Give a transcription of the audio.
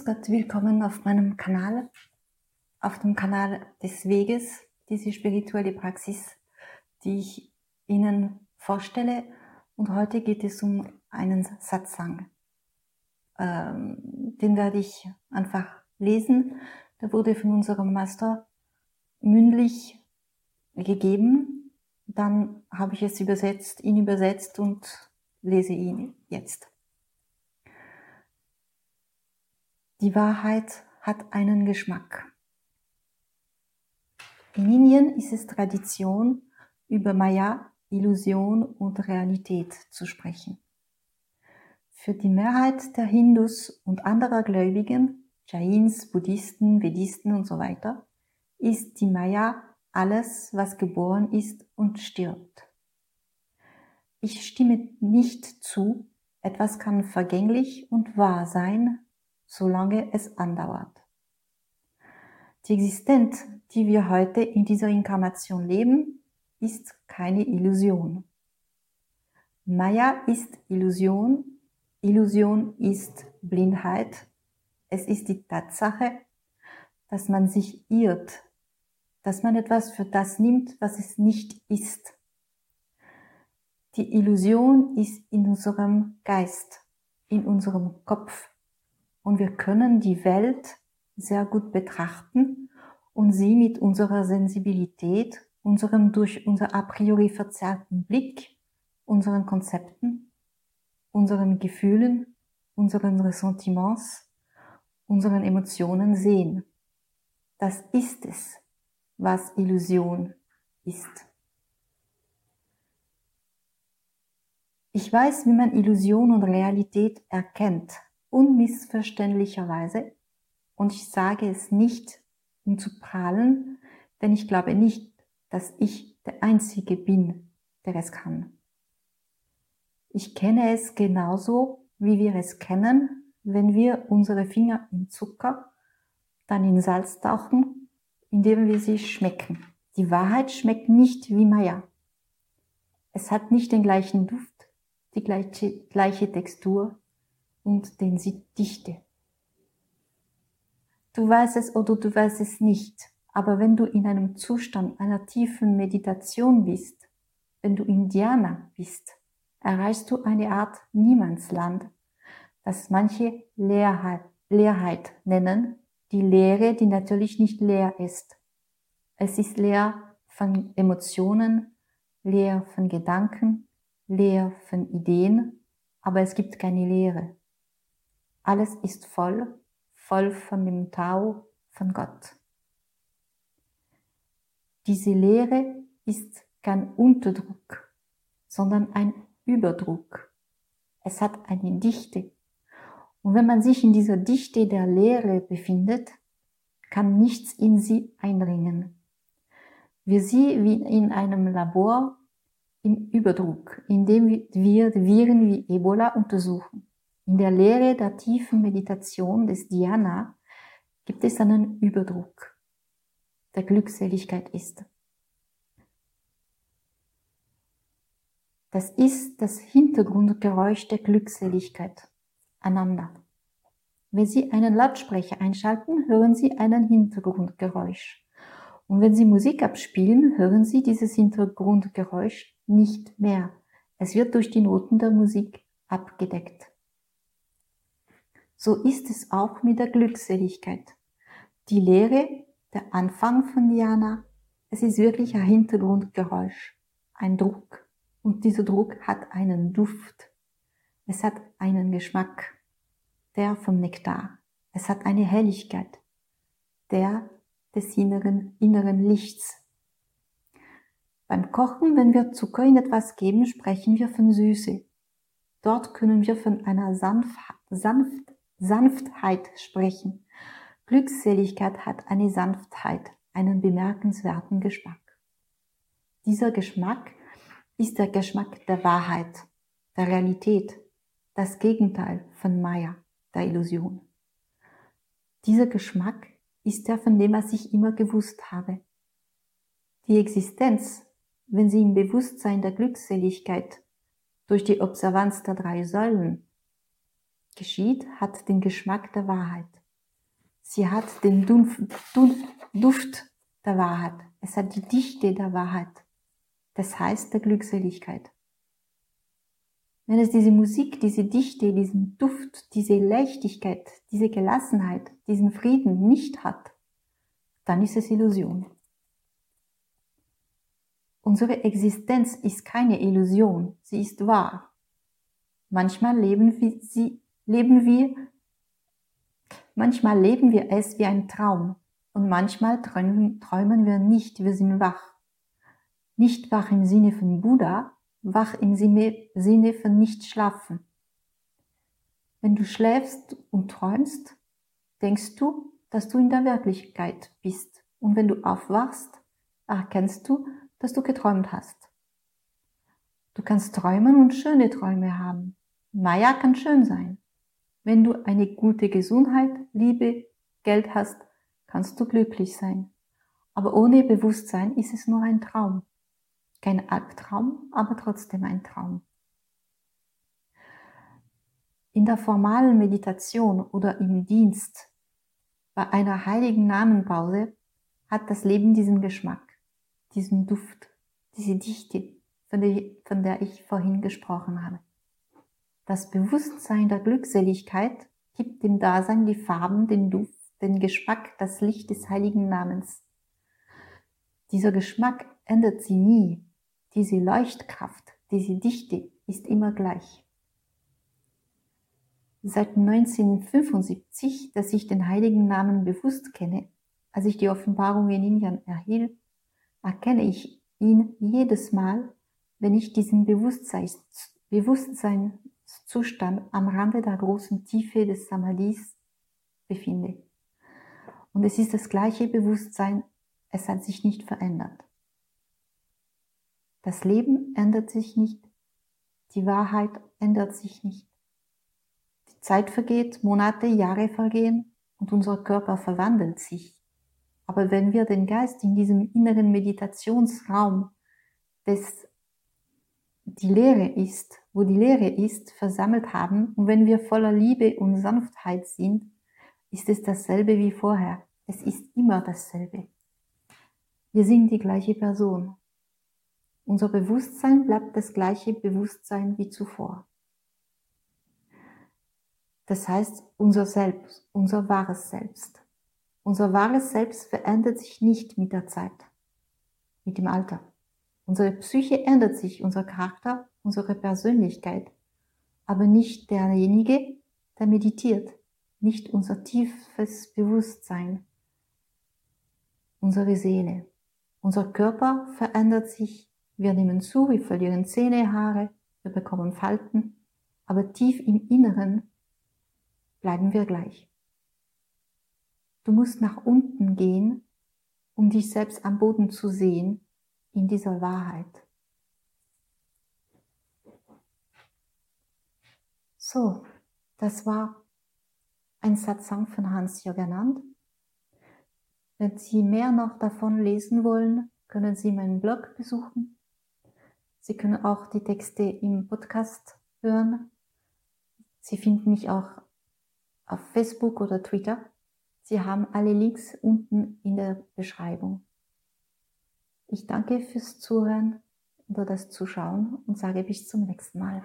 Grüß Gott, willkommen auf meinem Kanal, auf dem Kanal des Weges, diese spirituelle Praxis, die ich Ihnen vorstelle. Und heute geht es um einen Satsang. Ähm, den werde ich einfach lesen. Der wurde von unserem Master mündlich gegeben. Dann habe ich es übersetzt, ihn übersetzt und lese ihn jetzt. Die Wahrheit hat einen Geschmack. In Indien ist es Tradition, über Maya, Illusion und Realität zu sprechen. Für die Mehrheit der Hindus und anderer Gläubigen, Jains, Buddhisten, Vedisten und so weiter, ist die Maya alles, was geboren ist und stirbt. Ich stimme nicht zu, etwas kann vergänglich und wahr sein, solange es andauert. Die Existenz, die wir heute in dieser Inkarnation leben, ist keine Illusion. Maya ist Illusion, Illusion ist Blindheit, es ist die Tatsache, dass man sich irrt, dass man etwas für das nimmt, was es nicht ist. Die Illusion ist in unserem Geist, in unserem Kopf, und wir können die Welt sehr gut betrachten und sie mit unserer Sensibilität, unserem durch unser a priori verzerrten Blick, unseren Konzepten, unseren Gefühlen, unseren Ressentiments, unseren Emotionen sehen. Das ist es, was Illusion ist. Ich weiß, wie man Illusion und Realität erkennt, unmissverständlicherweise, und ich sage es nicht, um zu prahlen, denn ich glaube nicht, dass ich der Einzige bin, der es kann. Ich kenne es genauso, wie wir es kennen, wenn wir unsere Finger in Zucker, dann in Salz tauchen, indem wir sie schmecken. Die Wahrheit schmeckt nicht wie Maya. Es hat nicht den gleichen Duft, die gleiche, gleiche Textur, und den sie dichte. Du weißt es oder du weißt es nicht, aber wenn du in einem Zustand einer tiefen Meditation bist, wenn du Indianer bist, erreichst du eine Art Niemandsland, das manche Leerheit, Leerheit nennen, die Leere, die natürlich nicht leer ist. Es ist leer von Emotionen, leer von Gedanken, leer von Ideen, aber es gibt keine Leere. Alles ist voll, voll von dem Tau von Gott. Diese Lehre ist kein Unterdruck, sondern ein Überdruck. Es hat eine Dichte. Und wenn man sich in dieser Dichte der Lehre befindet, kann nichts in sie eindringen. Wir sie wie in einem Labor im Überdruck, in dem wir Viren wie Ebola untersuchen. In der Lehre der tiefen Meditation des Dhyana gibt es einen Überdruck, der Glückseligkeit ist. Das ist das Hintergrundgeräusch der Glückseligkeit. Ananda. Wenn Sie einen Lautsprecher einschalten, hören Sie einen Hintergrundgeräusch. Und wenn Sie Musik abspielen, hören Sie dieses Hintergrundgeräusch nicht mehr. Es wird durch die Noten der Musik abgedeckt. So ist es auch mit der Glückseligkeit. Die Lehre, der Anfang von Diana, es ist wirklich ein Hintergrundgeräusch, ein Druck. Und dieser Druck hat einen Duft. Es hat einen Geschmack, der vom Nektar. Es hat eine Helligkeit, der des inneren, inneren Lichts. Beim Kochen, wenn wir Zucker in etwas geben, sprechen wir von Süße. Dort können wir von einer sanft, sanft Sanftheit sprechen. Glückseligkeit hat eine Sanftheit, einen bemerkenswerten Geschmack. Dieser Geschmack ist der Geschmack der Wahrheit, der Realität, das Gegenteil von Maya, der Illusion. Dieser Geschmack ist der, von dem was ich immer gewusst habe. Die Existenz, wenn sie im Bewusstsein der Glückseligkeit durch die Observanz der drei Säulen geschieht, hat den Geschmack der Wahrheit. Sie hat den Duft der Wahrheit. Es hat die Dichte der Wahrheit. Das heißt der Glückseligkeit. Wenn es diese Musik, diese Dichte, diesen Duft, diese Leichtigkeit, diese Gelassenheit, diesen Frieden nicht hat, dann ist es Illusion. Unsere Existenz ist keine Illusion, sie ist wahr. Manchmal leben wir, sie, leben wir, manchmal leben wir es wie ein Traum und manchmal träumen, träumen wir nicht, wir sind wach. Nicht wach im Sinne von Buddha, wach im Sinne von nicht schlafen. Wenn du schläfst und träumst, denkst du, dass du in der Wirklichkeit bist. Und wenn du aufwachst, erkennst du, dass du geträumt hast. Du kannst träumen und schöne Träume haben. Maya kann schön sein. Wenn du eine gute Gesundheit, Liebe, Geld hast, kannst du glücklich sein. Aber ohne Bewusstsein ist es nur ein Traum. Kein Albtraum, aber trotzdem ein Traum. In der formalen Meditation oder im Dienst bei einer heiligen Namenpause hat das Leben diesen Geschmack, diesen Duft, diese Dichte, von der, ich vorhin gesprochen habe. Das Bewusstsein der Glückseligkeit gibt dem Dasein die Farben, den Duft, den Geschmack, das Licht des heiligen Namens. Dieser Geschmack ändert sie nie, diese Leuchtkraft, diese Dichte ist immer gleich. Seit 1975, dass ich den heiligen Namen bewusst kenne, als ich die Offenbarung in Indien erhielt, erkenne ich ihn jedes Mal, wenn ich diesen Bewusstseins, Bewusstseinszustand am Rande der großen Tiefe des Samadhis befinde. Und es ist das gleiche Bewusstsein, es hat sich nicht verändert. Das Leben ändert sich nicht. Die Wahrheit ändert sich nicht. Die Zeit vergeht, Monate, Jahre vergehen und unser Körper verwandelt sich. Aber wenn wir den Geist in diesem inneren Meditationsraum, des die Lehre ist, wo die Lehre ist, versammelt haben und wenn wir voller Liebe und Sanftheit sind, ist es dasselbe wie vorher. Es ist immer dasselbe. Wir sind die gleiche Person. Unser Bewusstsein bleibt das gleiche Bewusstsein wie zuvor. Das heißt, unser Selbst, unser wahres Selbst. Unser wahres Selbst verändert sich nicht mit der Zeit, mit dem Alter. Unsere Psyche ändert sich, unser Charakter, unsere Persönlichkeit, aber nicht derjenige, der meditiert, nicht unser tiefes Bewusstsein, unsere Seele. Unser Körper verändert sich. Wir nehmen zu, wir verlieren Zähne, Haare, wir bekommen Falten, aber tief im Inneren bleiben wir gleich. Du musst nach unten gehen, um dich selbst am Boden zu sehen, in dieser Wahrheit. So, das war ein Satsang von Hans Yoganand. Wenn Sie mehr noch davon lesen wollen, können Sie meinen Blog besuchen Sie können auch die Texte im Podcast hören. Sie finden mich auch auf Facebook oder Twitter. Sie haben alle Links unten in der Beschreibung. Ich danke fürs Zuhören oder das Zuschauen und sage bis zum nächsten Mal.